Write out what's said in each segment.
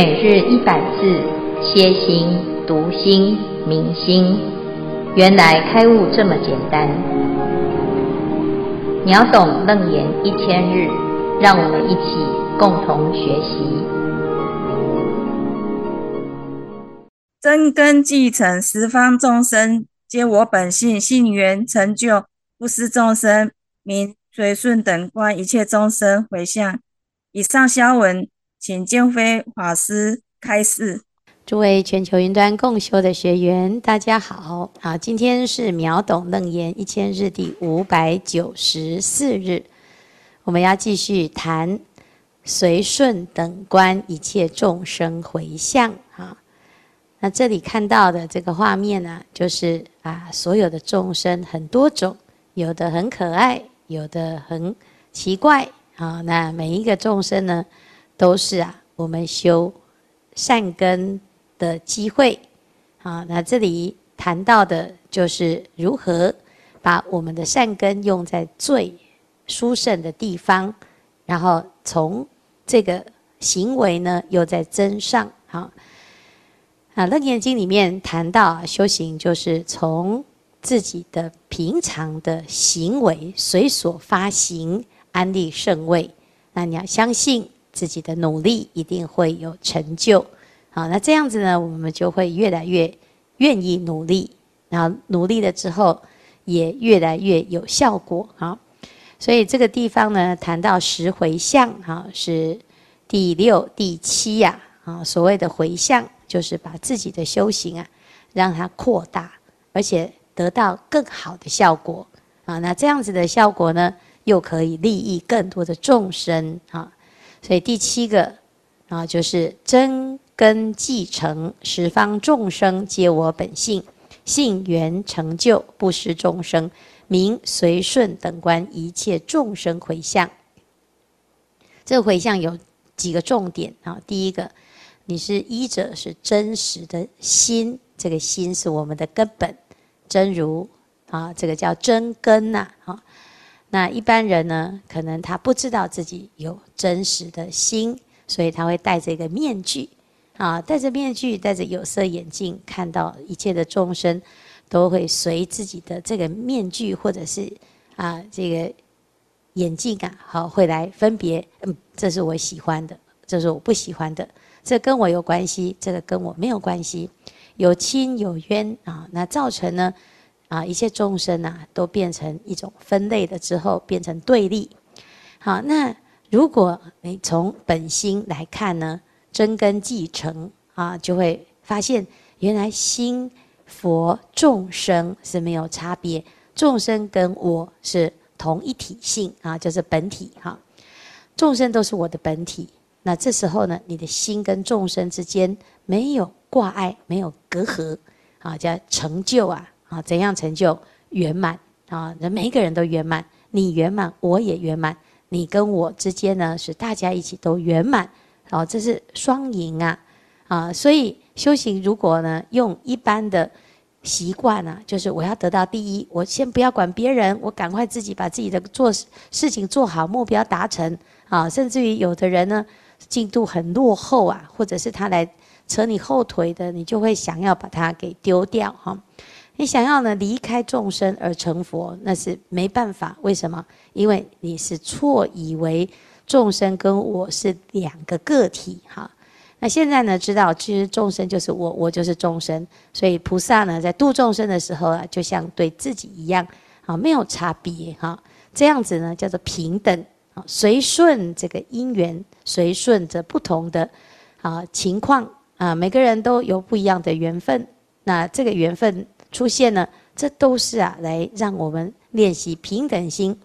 每日一百字，歇心、读心、明心，原来开悟这么简单。秒懂楞严一千日，让我们一起共同学习。真根继承十方众生，皆我本性，信缘成就，不思众生，名随顺等观一切众生回向。以上消文。请见辉法师开示。诸位全球云端共修的学员，大家好！好，今天是秒懂楞严一千日第五百九十四日，我们要继续谈随顺等观一切众生回向。啊，那这里看到的这个画面呢，就是啊，所有的众生很多种，有的很可爱，有的很奇怪。啊，那每一个众生呢？都是啊，我们修善根的机会。啊，那这里谈到的就是如何把我们的善根用在最殊胜的地方，然后从这个行为呢，又在增上。好，啊，《楞严经》里面谈到啊，修行就是从自己的平常的行为随所发行，安立圣位。那你要相信。自己的努力一定会有成就，好，那这样子呢，我们就会越来越愿意努力，然后努力了之后，也越来越有效果，好，所以这个地方呢，谈到十回向，哈，是第六、第七呀，啊，所谓的回向，就是把自己的修行啊，让它扩大，而且得到更好的效果，啊，那这样子的效果呢，又可以利益更多的众生，啊。所以第七个啊，就是真根继承十方众生皆我本性，性缘成就不施众生，名随顺等观一切众生回向。这个回向有几个重点啊？第一个，你是依者是真实的心，这个心是我们的根本，真如啊，这个叫真根呐啊。那一般人呢，可能他不知道自己有真实的心，所以他会戴着一个面具，啊，戴着面具，戴着有色眼镜，看到一切的众生，都会随自己的这个面具或者是啊这个眼镜啊，好，会来分别，嗯，这是我喜欢的，这是我不喜欢的，这跟我有关系，这个跟我没有关系，有亲有冤啊，那造成呢？啊，一切众生啊，都变成一种分类了之后，变成对立。好，那如果你从本心来看呢，真根继承啊，就会发现原来心佛众生是没有差别，众生跟我是同一体性啊，就是本体哈。众生都是我的本体，那这时候呢，你的心跟众生之间没有挂碍，没有隔阂啊，叫成就啊。啊，怎样成就圆满啊？人每一个人都圆满，你圆满，我也圆满，你跟我之间呢，是大家一起都圆满，哦，这是双赢啊！啊，所以修行如果呢，用一般的习惯啊，就是我要得到第一，我先不要管别人，我赶快自己把自己的做事情做好，目标达成啊，甚至于有的人呢，进度很落后啊，或者是他来扯你后腿的，你就会想要把他给丢掉哈。你想要呢，离开众生而成佛，那是没办法。为什么？因为你是错以为众生跟我是两个个体哈。那现在呢，知道其实众生就是我，我就是众生。所以菩萨呢，在度众生的时候啊，就像对自己一样啊，没有差别哈。这样子呢，叫做平等啊，随顺这个因缘，随顺着不同的啊情况啊，每个人都有不一样的缘分。那这个缘分。出现了，这都是啊，来让我们练习平等心。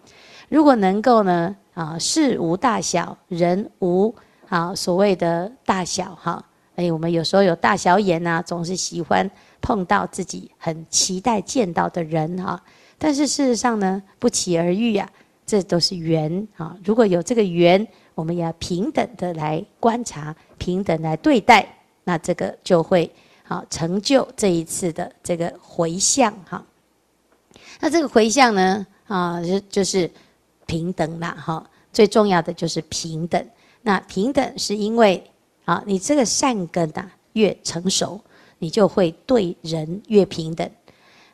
如果能够呢，啊，事无大小，人无啊所谓的大小哈。哎，我们有时候有大小眼呐，总是喜欢碰到自己很期待见到的人哈。但是事实上呢，不期而遇呀，这都是缘啊。如果有这个缘，我们也要平等的来观察，平等来对待，那这个就会。好，成就这一次的这个回向哈。那这个回向呢，啊，就就是平等啦哈。最重要的就是平等。那平等是因为啊，你这个善根啊越成熟，你就会对人越平等。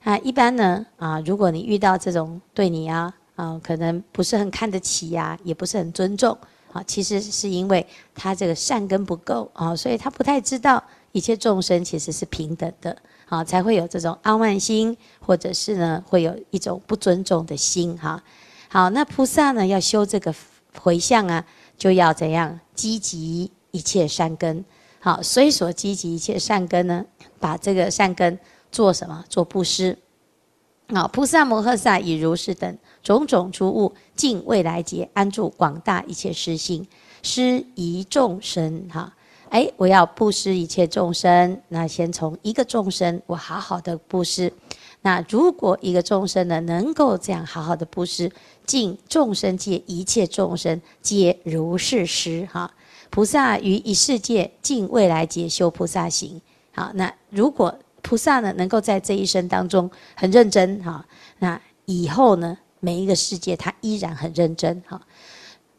啊，一般呢啊，如果你遇到这种对你啊啊，可能不是很看得起呀、啊，也不是很尊重啊，其实是因为他这个善根不够啊，所以他不太知道一切众生其实是平等的啊，才会有这种傲慢心，或者是呢会有一种不尊重的心哈。好，那菩萨呢要修这个回向啊，就要怎样积极一切善根。好，所以所积极一切善根呢，把这个善根。做什么？做布施。好，菩萨摩诃萨以如是等种种诸物，尽未来劫安住广大一切施心，施一众生。哈，哎，我要布施一切众生。那先从一个众生，我好好的布施。那如果一个众生呢，能够这样好好的布施，尽众生界一切众生皆如是施。哈，菩萨于一世界尽未来劫修菩萨行。好，那如果菩萨呢，能够在这一生当中很认真哈，那以后呢，每一个世界他依然很认真哈。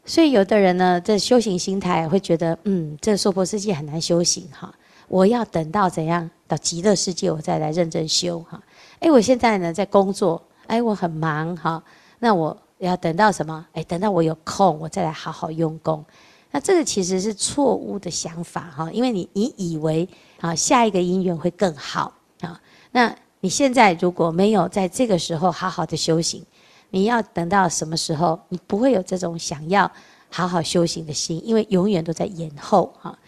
所以有的人呢，这修行心态会觉得，嗯，这娑婆世界很难修行哈，我要等到怎样到极乐世界我再来认真修哈。哎，我现在呢在工作，哎，我很忙哈，那我要等到什么？哎，等到我有空，我再来好好用功。那这个其实是错误的想法哈，因为你你以为啊下一个因缘会更好啊，那你现在如果没有在这个时候好好的修行，你要等到什么时候？你不会有这种想要好好修行的心，因为永远都在延后哈。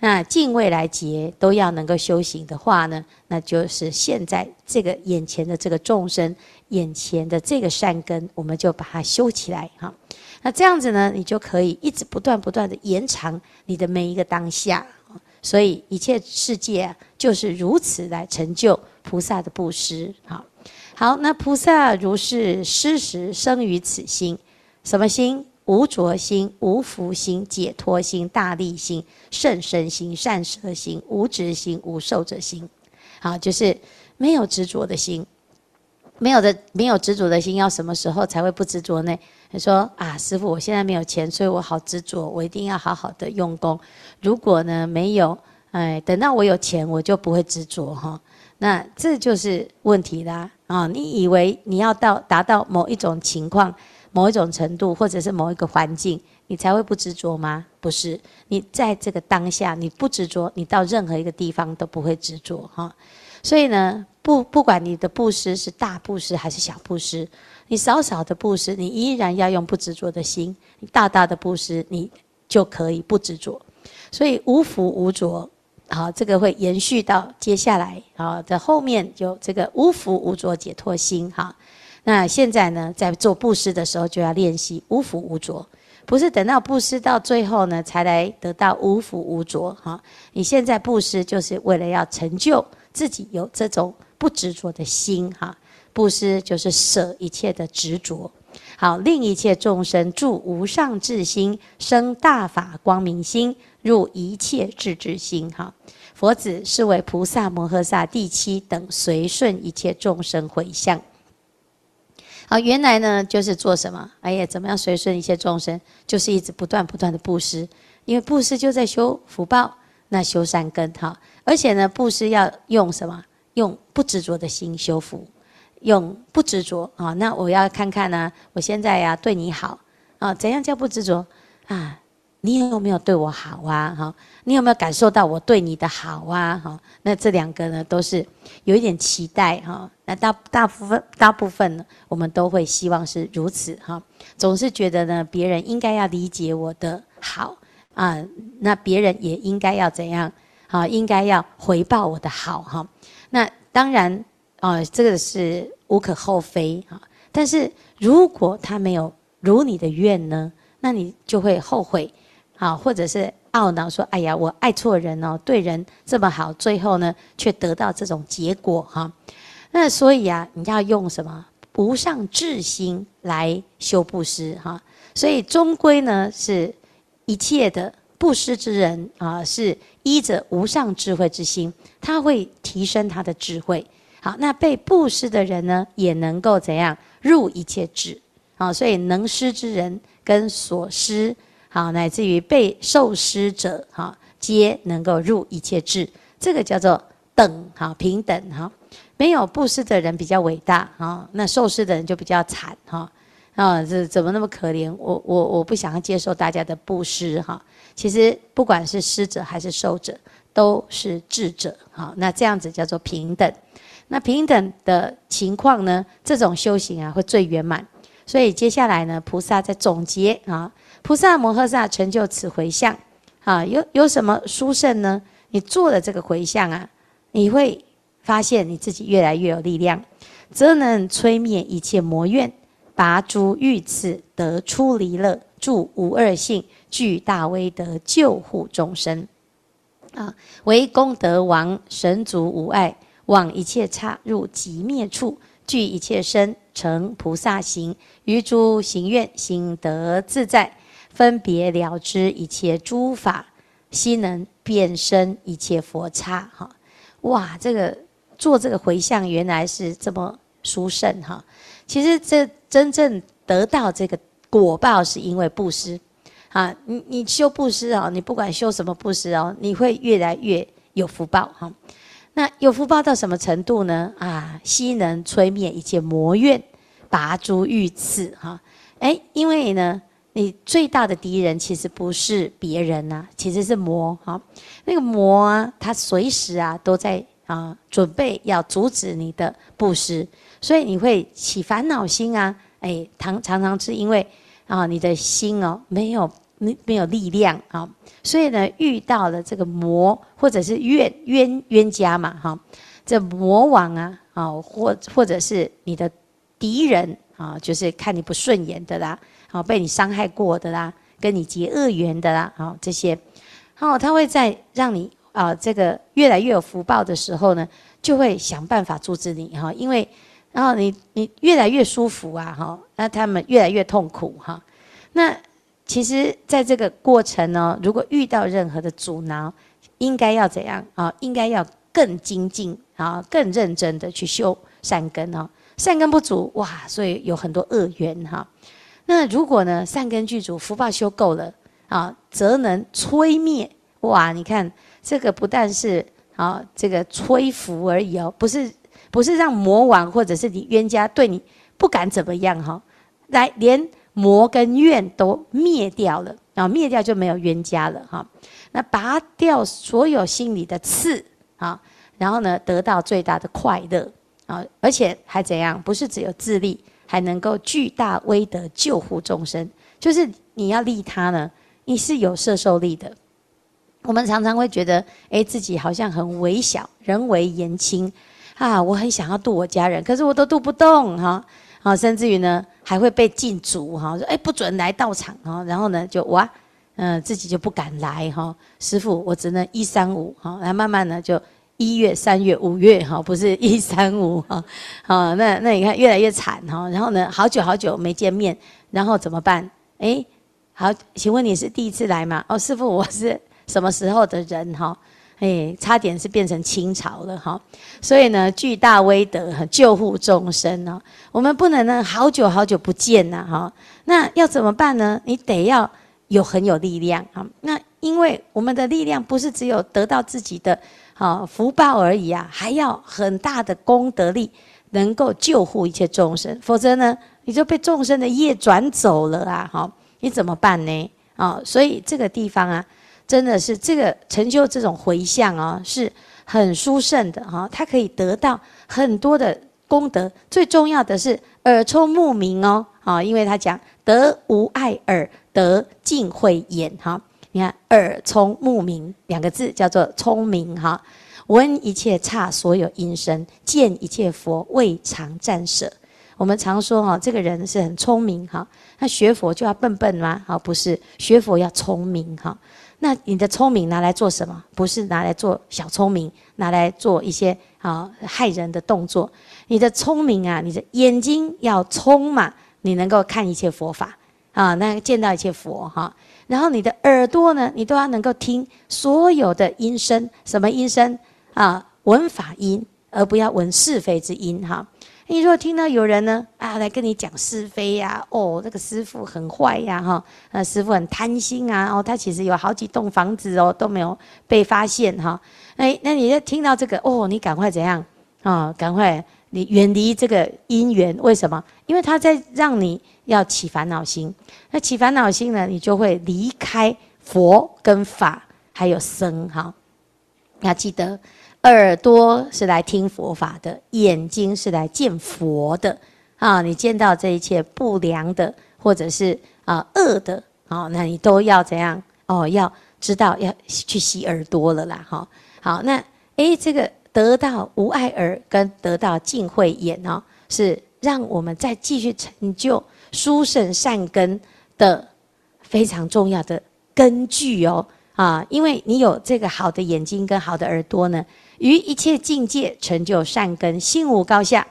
那尽未来劫都要能够修行的话呢，那就是现在这个眼前的这个众生，眼前的这个善根，我们就把它修起来哈。那这样子呢，你就可以一直不断不断的延长你的每一个当下。所以一切世界啊，就是如此来成就菩萨的布施。好，好，那菩萨如是施时生于此心，什么心？无着心、无福心、解脱心、大利心、甚深心、善舍心、无执心、无受者心。好，就是没有执着的心。没有的，没有执着的心，要什么时候才会不执着呢？你说啊，师父，我现在没有钱，所以我好执着，我一定要好好的用功。如果呢没有，哎，等到我有钱，我就不会执着哈。那这就是问题啦啊！你以为你要到达到某一种情况？某一种程度，或者是某一个环境，你才会不执着吗？不是，你在这个当下，你不执着，你到任何一个地方都不会执着哈。所以呢，不不管你的布施是大布施还是小布施，你少少的布施，你依然要用不执着的心；你大大的布施，你就可以不执着。所以无福无着，好，这个会延续到接下来啊的后面，有这个无福无着解脱心哈。那现在呢，在做布施的时候就要练习无福无着，不是等到布施到最后呢才来得到无福无着哈。你现在布施就是为了要成就自己有这种不执着的心哈。布施就是舍一切的执着，好，令一切众生住无上智心，生大法光明心，入一切智智心哈。佛子是为菩萨摩诃萨第七等随顺一切众生回向。好，原来呢就是做什么？哎呀，怎么样随顺一切众生？就是一直不断不断的布施，因为布施就在修福报，那修善根哈。而且呢，布施要用什么？用不执着的心修福，用不执着啊。那我要看看呢、我现在呀对你好啊，怎样叫不执着啊？你有没有对我好啊？哈，你有没有感受到我对你的好啊？哈，那这两个呢，都是有一点期待哈。那大大部分大部分呢，我们都会希望是如此哈。总是觉得呢，别人应该要理解我的好啊，那别人也应该要怎样？啊，应该要回报我的好哈。那当然啊，这个是无可厚非哈。但是如果他没有如你的愿呢，那你就会后悔。好，或者是懊恼说：“哎呀，我爱错人哦，对人这么好，最后呢却得到这种结果哈。”那所以啊，你要用什么无上智心来修布施哈。所以终归呢，是一切的布施之人啊，是依着无上智慧之心，他会提升他的智慧。好，那被布施的人呢，也能够怎样入一切智。好，所以能施之人跟所施。好，乃至于被受施者，哈，皆能够入一切智。这个叫做等哈，平等哈。没有布施的人比较伟大哈，那受施的人就比较惨哈。啊，这怎么那么可怜？我我我不想要接受大家的布施哈。其实不管是施者还是受者，都是智者哈。那这样子叫做平等。那平等的情况呢？这种修行啊，会最圆满。所以接下来呢，菩萨在总结啊，菩萨摩诃萨成就此回向啊，有有什么殊胜呢？你做了这个回向啊，你会发现你自己越来越有力量，则能摧灭一切魔怨。拔诸欲刺，得出离乐，住无二性，具大威德，救护众生。啊，为功德王，神足无碍，往一切刹入极灭处，具一切身，成菩萨行，于诸行愿，心得自在，分别了知一切诸法，悉能变身一切佛刹。哈，哇，这个做这个回向，原来是这么殊胜哈。其实这真正得到这个果报，是因为布施啊！你你修布施哦，你不管修什么布施哦，你会越来越有福报哈。那有福报到什么程度呢？啊，悉能摧灭一切魔怨，拔诸欲刺哈。哎，因为呢，你最大的敌人其实不是别人呐，其实是魔哈。那个魔啊，它随时啊都在啊准备要阻止你的布施。所以你会起烦恼心啊，哎，常常常是因为啊，你的心哦没有没没有力量啊，所以呢，遇到了这个魔或者是冤冤冤家嘛哈，这魔王啊啊，或或者是你的敌人啊，就是看你不顺眼的啦，好，被你伤害过的啦，跟你结恶缘的啦，好，这些，哦，他会在让你啊这个越来越有福报的时候呢，就会想办法阻止你哈，因为。然后你你越来越舒服啊，哈，那他们越来越痛苦哈。那其实在这个过程呢，如果遇到任何的阻挠，应该要怎样啊？应该要更精进啊，更认真的去修善根哦。善根不足哇，所以有很多恶缘哈。那如果呢，善根具足，福报修够了啊，则能摧灭哇。你看这个不但是啊，这个摧伏而已哦，不是。不是让魔王或者是你冤家对你不敢怎么样哈，来连魔跟怨都灭掉了啊，灭掉就没有冤家了哈。那拔掉所有心里的刺啊，然后呢，得到最大的快乐啊，而且还怎样？不是只有自利，还能够巨大威德救护众生。就是你要利他呢，你是有摄受力的。我们常常会觉得，哎，自己好像很微小，人微言轻。啊，我很想要度我家人，可是我都度不动哈，啊，甚至于呢还会被禁足哈，说哎不准来道场哈，然后呢就哇，嗯自己就不敢来哈，师父我只能一三五哈，然后慢慢呢就一月、三月、五月哈，不是一三五哈，好，那那你看越来越惨哈，然后呢好久好久没见面，然后怎么办？哎，好，请问你是第一次来吗？哦，师傅我是什么时候的人哈？哎，差点是变成清朝了哈，所以呢，具大威德救护众生呢，我们不能呢好久好久不见呐哈，那要怎么办呢？你得要有很有力量啊，那因为我们的力量不是只有得到自己的好福报而已啊，还要很大的功德力，能够救护一切众生，否则呢，你就被众生的业转走了啊哈，你怎么办呢？啊，所以这个地方啊。真的是这个成就这种回向啊，是很殊胜的哈。它可以得到很多的功德，最重要的是耳聪目明哦，啊，因为他讲得无碍耳，得净慧眼哈。你看耳聪目明两个字叫做聪明哈，闻一切刹所有音声，见一切佛未尝暂舍。我们常说哈，这个人是很聪明哈，那学佛就要笨笨吗？好，不是，学佛要聪明哈。那你的聪明拿来做什么？不是拿来做小聪明，拿来做一些啊害人的动作。你的聪明啊，你的眼睛要聪嘛，你能够看一切佛法啊，那见到一切佛哈。然后你的耳朵呢，你都要能够听所有的音声，什么音声啊？闻法音，而不要闻是非之音哈。你如果听到有人呢啊来跟你讲是非呀、哦，这个师父很坏呀，哈，那师父很贪心啊，哦，他其实有好几栋房子哦都没有被发现哈，哎，那你就听到这个哦，你赶快怎样啊？赶快你远离这个因缘，为什么？因为他在让你要起烦恼心，那起烦恼心呢，你就会离开佛跟法还有僧哈，要记得。耳朵是来听佛法的，眼睛是来见佛的啊！你见到这一切不良的，或者是啊恶的，啊，那你都要怎样？哦，要知道要去洗耳朵了啦！哈，好，那诶，这个得到无碍耳跟得到净慧眼哦，是让我们再继续成就殊胜善根的非常重要的根据哦啊！因为你有这个好的眼睛跟好的耳朵呢。于一切境界成就善根，心无高下，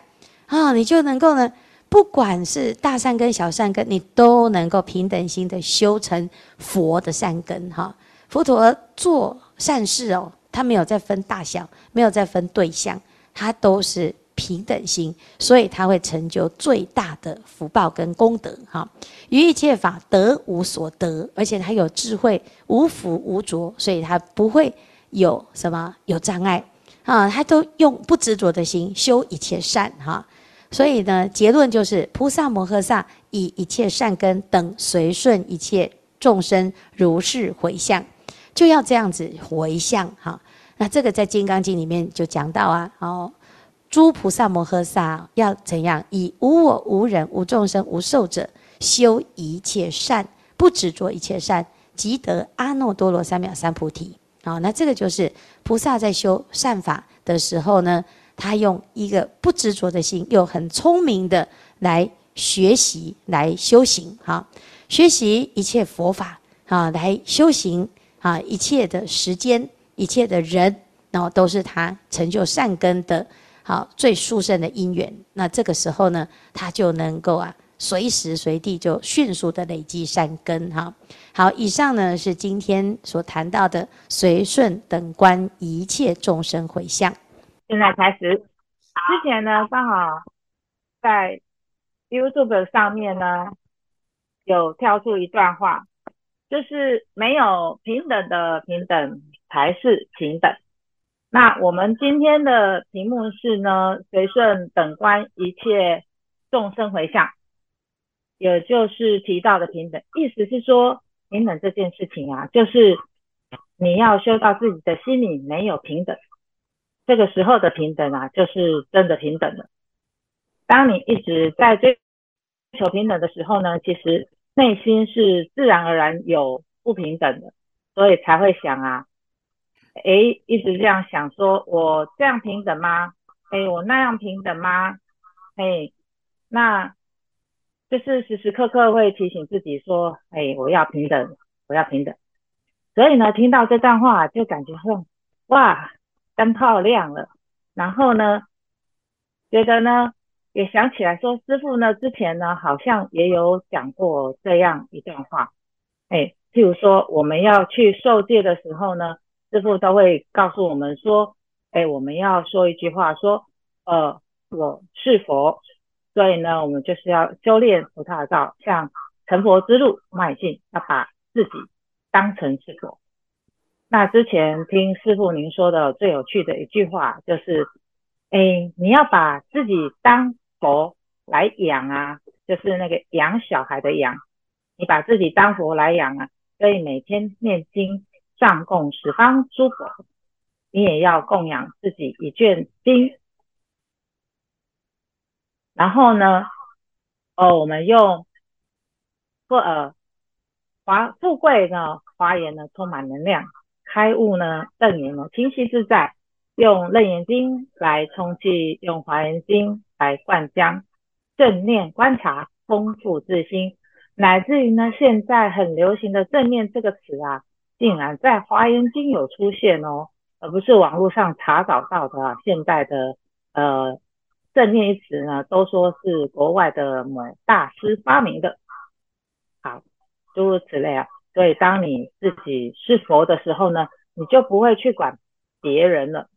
啊，你就能够呢，不管是大善根、小善根，你都能够平等心的修成佛的善根，哈。佛陀做善事哦，他没有再分大小，没有再分对象，他都是平等心，所以他会成就最大的福报跟功德，哈。于一切法得无所得，而且他有智慧，无腐无浊，所以他不会有什么有障碍。啊，他都用不执着的心修一切善哈，所以呢，结论就是菩萨摩诃萨以一切善根等随顺一切众生如是回向，就要这样子回向哈。那这个在《金刚经》里面就讲到啊，哦，诸菩萨摩诃萨要怎样以无我无人无众生无寿者修一切善，不执着一切善，即得阿耨多罗三藐三菩提。好，那这个就是菩萨在修善法的时候呢，他用一个不执着的心，又很聪明的来学习、来修行。哈，学习一切佛法啊，来修行啊，一切的时间、一切的人，然后都是他成就善根的，好最殊胜的因缘。那这个时候呢，他就能够啊。随时随地就迅速的累积善根哈。好，以上呢是今天所谈到的随顺等观一切众生回向。现在开始，之前呢刚好在 YouTube 上面呢有跳出一段话，就是没有平等的平等才是平等。那我们今天的题目是呢随顺等观一切众生回向。也就是提到的平等，意思是说，平等这件事情啊，就是你要修到自己的心里没有平等，这个时候的平等啊，就是真的平等了。当你一直在追求平等的时候呢，其实内心是自然而然有不平等的，所以才会想啊，诶，一直这样想说，我这样平等吗？诶，我那样平等吗？诶，那。就是时时刻刻会提醒自己说：“哎，我要平等，我要平等。”所以呢，听到这段话就感觉说：“哇，灯泡亮了。”然后呢，觉得呢，也想起来说，师傅呢之前呢好像也有讲过这样一段话。哎，譬如说我们要去受戒的时候呢，师父都会告诉我们说：“哎，我们要说一句话，说，呃，我是佛。”所以呢，我们就是要修炼菩萨道，向成佛之路迈进，要把自己当成是佛。那之前听师父您说的最有趣的一句话，就是，哎，你要把自己当佛来养啊，就是那个养小孩的养，你把自己当佛来养啊，所以每天念经上供十方诸佛，你也要供养自己一卷经。然后呢，哦，我们用富呃华富贵呢，华严呢充满能量，开悟呢楞严呢清晰自在，用楞严经来充气，用华严经来灌浆，正念观察丰富自心，乃至于呢现在很流行的正念这个词啊，竟然在华严经有出现哦，而不是网络上查找到的啊，现在的呃。正念一词呢，都说是国外的某大师发明的，好，诸如此类啊。所以当你自己是佛的时候呢，你就不会去管别人了，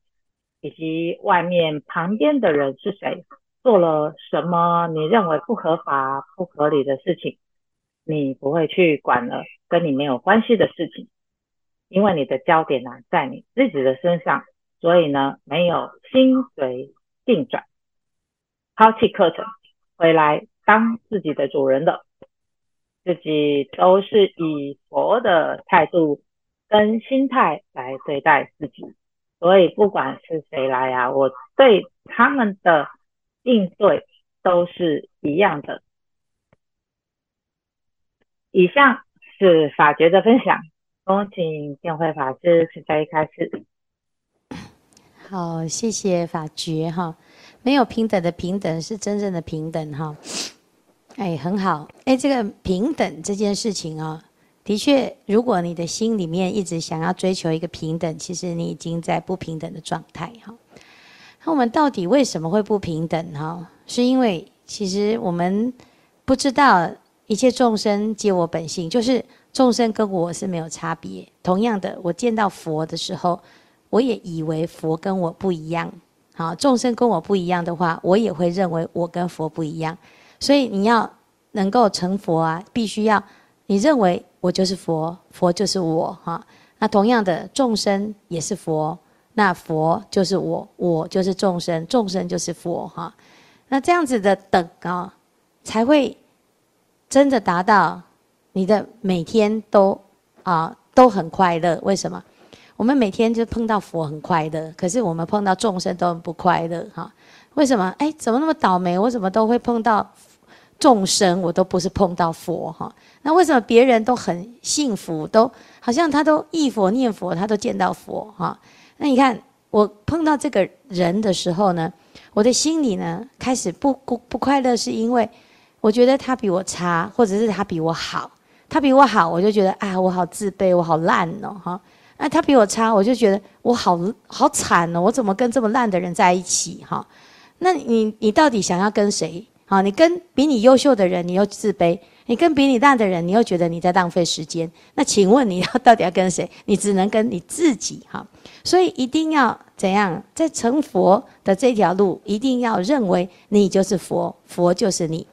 以及外面旁边的人是谁，做了什么你认为不合法、不合理的事情，你不会去管了跟你没有关系的事情，因为你的焦点呢、在你自己的身上，所以呢没有心随境转，抛弃课程，回来当自己的主人的，自己都是以佛的态度跟心态来对待自己，所以不管是谁来啊，我对他们的。应对都是一样的。以上是法觉的分享，恭请见辉法师慈悲开始。好，谢谢法觉哈。没有平等的平等是真正的平等哈。哎，很好。哎，这个平等这件事情啊，的确，如果你的心里面一直想要追求一个平等，其实你已经在不平等的状态哈。那我们到底为什么会不平等呢？是因为其实我们不知道一切众生皆我本性，就是众生跟我是没有差别。同样的，我见到佛的时候，我也以为佛跟我不一样。好，众生跟我不一样的话，我也会认为我跟佛不一样。所以你要能够成佛啊，必须要你认为我就是佛，佛就是我哈。那同样的，众生也是佛。那佛就是我，我就是众生，众生就是佛哈。那这样子的等啊，才会真的达到你的每天都啊都很快乐。为什么？我们每天就碰到佛很快乐，可是我们碰到众生都很不快乐哈。为什么？哎，怎么那么倒霉？我怎么都会碰到众生，我都不是碰到佛哈？那为什么别人都很幸福，都好像他都忆佛念佛，他都见到佛哈？那你看，我碰到这个人的时候呢，我的心里呢开始不不不快乐，是因为我觉得他比我差，或者是他比我好。他比我好，我就觉得啊，我好自卑，我好烂哦，哈。那他比我差，我就觉得我好好惨哦，我怎么跟这么烂的人在一起哈？那你你到底想要跟谁？好，你跟比你优秀的人，你又自卑。你跟比你大的人，你又觉得你在浪费时间。那请问你要到底要跟谁？你只能跟你自己哈。所以一定要怎样，在成佛的这条路，一定要认为你就是佛，佛就是你。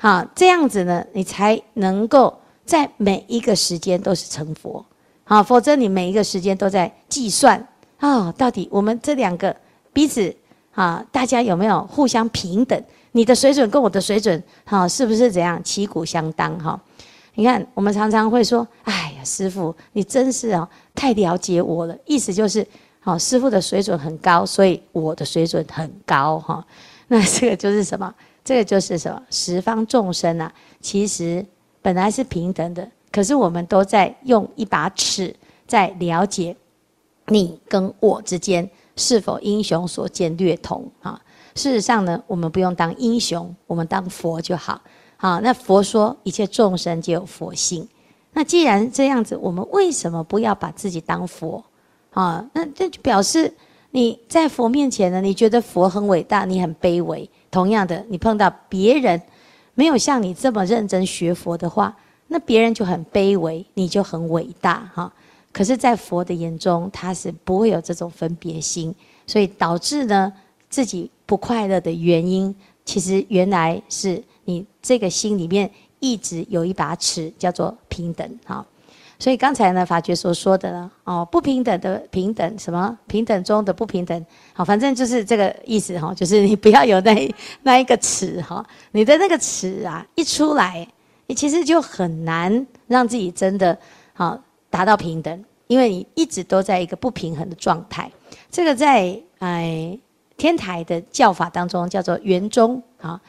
好，这样子呢，你才能够在每一个时间都是成佛。好，否则你每一个时间都在计算啊，到底我们这两个彼此啊，大家有没有互相平等？你的水准跟我的水准，哈，是不是怎样旗鼓相当？哈，你看，我们常常会说：“哎呀，师父，你真是哦，太了解我了。”意思就是，好，师父的水准很高，所以我的水准很高，哈。那这个就是什么？这个就是什么？十方众生啊，其实本来是平等的，可是我们都在用一把尺在了解你跟我之间是否英雄所见略同啊。事实上呢，我们不用当英雄，我们当佛就好。好，那佛说一切众生皆有佛性。那既然这样子，我们为什么不要把自己当佛？啊，那这就表示你在佛面前呢，你觉得佛很伟大，你很卑微。同样的，你碰到别人没有像你这么认真学佛的话，那别人就很卑微，你就很伟大。哈，可是，在佛的眼中，他是不会有这种分别心，所以导致呢，自己。不快乐的原因，其实原来是你这个心里面一直有一把尺，叫做平等哈。所以刚才呢，法觉所说的呢，哦，不平等的平等，什么平等中的不平等，好，反正就是这个意思哈，就是你不要有那那一个尺哈，你的那个尺啊一出来，你其实就很难让自己真的好达到平等，因为你一直都在一个不平衡的状态。这个在哎。天台的教法当中叫做圆中啊，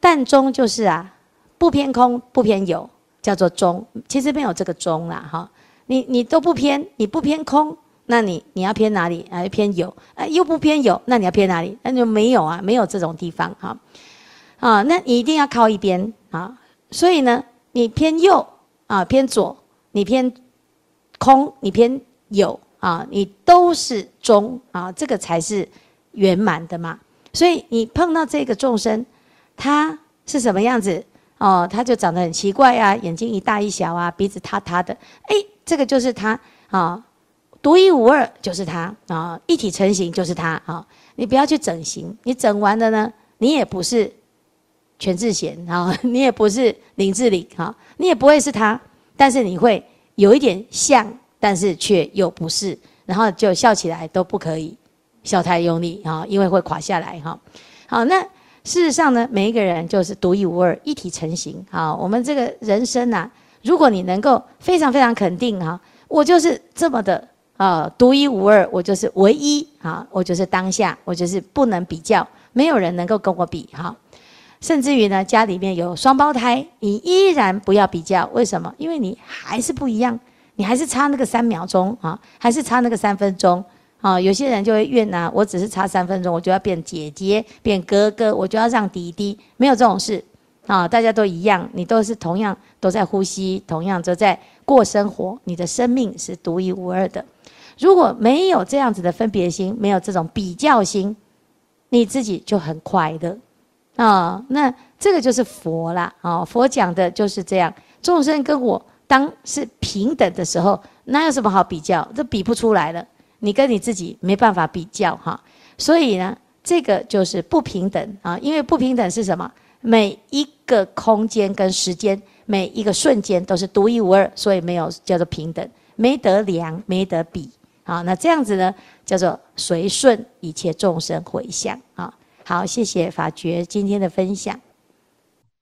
但中就是啊，不偏空不偏有，叫做中。其实没有这个中啦哈，你你都不偏，你不偏空，那你你要偏哪里？啊，偏有，啊又不偏有，那你要偏哪里？那就没有啊，没有这种地方哈。啊，那你一定要靠一边啊。所以呢，你偏右啊，偏左，你偏空，你偏有啊，你都是中啊，这个才是。圆满的嘛，所以你碰到这个众生，他是什么样子哦？他就长得很奇怪啊，眼睛一大一小啊，鼻子塌塌的，哎，这个就是他啊，独一无二就是他啊，一体成型就是他啊。你不要去整形，你整完了呢，你也不是全智贤啊，你也不是林志玲哈，你也不会是他，但是你会有一点像，但是却又不是，然后就笑起来都不可以笑太用力啊，因为会垮下来哈。好，那事实上呢，每一个人就是独一无二，一体成型啊。我们这个人生呐，如果你能够非常非常肯定哈，我就是这么的。啊，独一无二，我就是唯一啊！我就是当下，我就是不能比较，没有人能够跟我比哈。甚至于呢，家里面有双胞胎，你依然不要比较，为什么？因为你还是不一样，你还是差那个三秒钟啊，还是差那个三分钟啊。有些人就会怨呐，我只是差三分钟，我就要变姐姐，变哥哥，我就要让弟弟，没有这种事啊！大家都一样，你都是同样都在呼吸，同样都在过生活，你的生命是独一无二的。如果没有这样子的分别心，没有这种比较心，你自己就很快乐啊。那这个就是佛啦啊！佛讲的就是这样，众生跟我当是平等的时候，哪有什么好比较？这比不出来了。你跟你自己没办法比较哈。所以呢，这个就是不平等啊。因为不平等是什么？每一个空间跟时间，每一个瞬间都是独一无二，所以没有叫做平等，没得量，没得比。好，那这样子呢，叫做随顺一切众生回向啊。好，谢谢法觉今天的分享，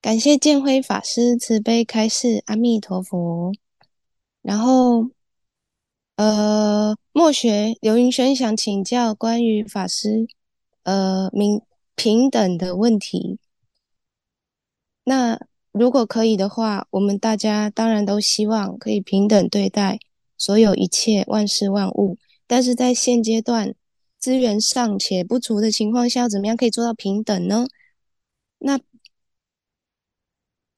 感谢建辉法师慈悲开示，阿弥陀佛。然后，呃，末学刘云轩想请教关于法师，呃，平平等的问题。那如果可以的话，我们大家当然都希望可以平等对待。所有一切万事万物，但是在现阶段资源尚且不足的情况下，怎么样可以做到平等呢？那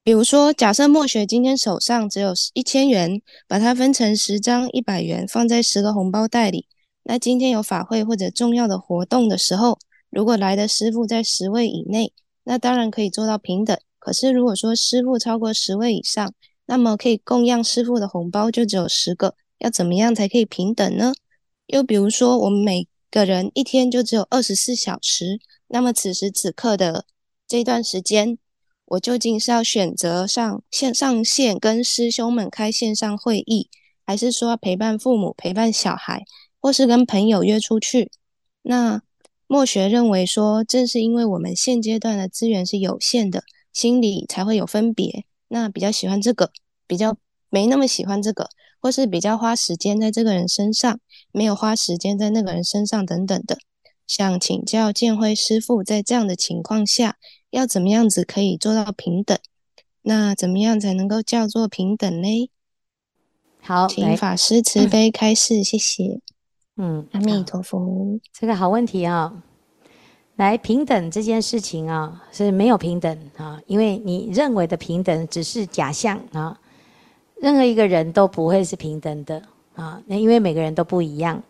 比如说，假设墨雪今天手上只有一千元，把它分成十张一百元，放在十个红包袋里。那今天有法会或者重要的活动的时候，如果来的师父在十位以内，那当然可以做到平等。可是如果说师父超过十位以上，那么可以供养师父的红包就只有十个。要怎么样才可以平等呢？又比如说，我们每个人一天就只有二十四小时，那么此时此刻的这段时间，我究竟是要选择上线上线跟师兄们开线上会议，还是说陪伴父母、陪伴小孩，或是跟朋友约出去？那末学认为说，正是因为我们现阶段的资源是有限的，心里才会有分别。那比较喜欢这个，比较没那么喜欢这个。或是比较花时间在这个人身上，没有花时间在那个人身上等等的，想请教建辉师父，在这样的情况下，要怎么样子可以做到平等？那怎么样才能够叫做平等呢？好，请法师慈 悲开示，嗯、谢谢。嗯，阿弥陀佛，这个好问题啊、哦。来，平等这件事情啊，是没有平等啊，因为你认为的平等只是假象啊。任何一个人都不会是平等的啊，那因为每个人都不一样。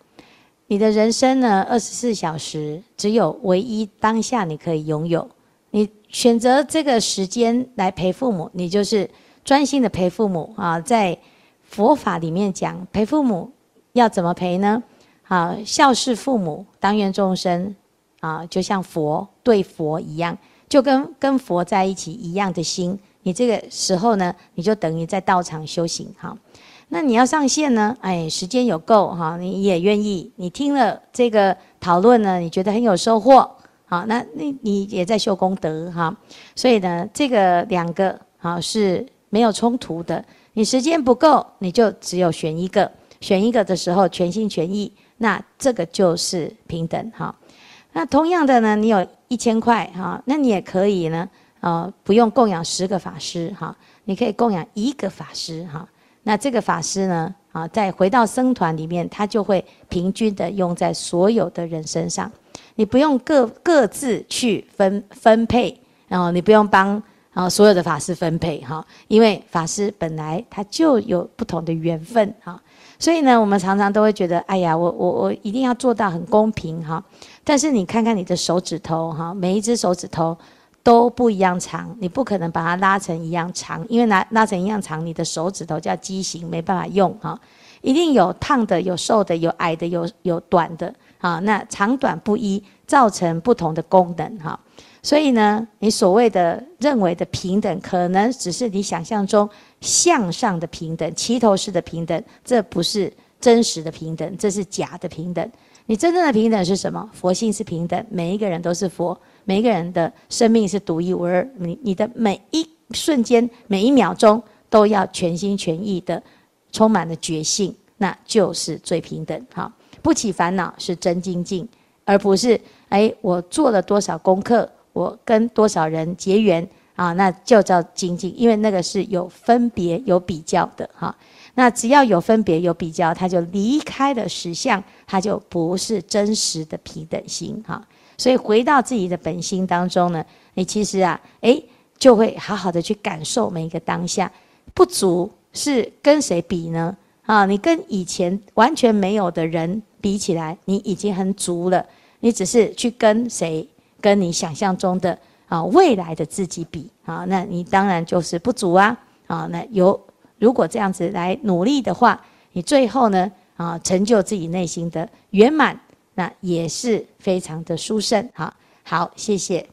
你的人生呢，二十四小时只有唯一当下你可以拥有。选择这个时间来陪父母，你就是专心的陪父母啊。在佛法里面讲，陪父母要怎么陪呢？啊，孝事父母，当愿众生啊，就像佛对佛一样，就跟跟佛在一起一样的心。你这个时候呢，你就等于在道场修行哈。那你要上线呢，哎，时间有够哈，你也愿意，你听了这个讨论呢，你觉得很有收获，好，那你你也在修功德哈。所以呢，这个两个好是没有冲突的。你时间不够，你就只有选一个，选一个的时候全心全意，那这个就是平等哈。那同样的呢，你有一千块哈，那你也可以呢。啊、呃，不用供养十个法师哈，你可以供养一个法师哈。那这个法师呢，啊，再回到僧团里面，他就会平均的用在所有的人身上。你不用各各自去分分配，然后你不用帮啊所有的法师分配哈，因为法师本来他就有不同的缘分哈。所以呢，我们常常都会觉得，哎呀，我我我一定要做到很公平哈。但是你看看你的手指头哈，每一只手指头。都不一样长，你不可能把它拉成一样长，因为拉拉成一样长，你的手指头叫畸形，没办法用哈。一定有烫的，有瘦的，有矮的，有有短的啊。那长短不一，造成不同的功能哈。所以呢，你所谓的认为的平等，可能只是你想象中向上的平等、齐头式的平等，这不是真实的平等，这是假的平等。你真正的平等是什么？佛性是平等，每一个人都是佛，每一个人的生命是独一无二。你你的每一瞬间、每一秒钟都要全心全意的充满了觉性，那就是最平等。好，不起烦恼是真精进，而不是哎，我做了多少功课。我跟多少人结缘啊？那就叫精进，因为那个是有分别、有比较的哈。那只要有分别、有比较，他就离开了实相，他就不是真实的平等心哈。所以回到自己的本心当中呢，你其实啊，诶，就会好好的去感受每一个当下。不足是跟谁比呢？啊，你跟以前完全没有的人比起来，你已经很足了。你只是去跟谁？跟你想象中的啊未来的自己比啊，那你当然就是不足啊啊！那有如果这样子来努力的话，你最后呢啊成就自己内心的圆满，那也是非常的殊胜。哈，好，谢谢。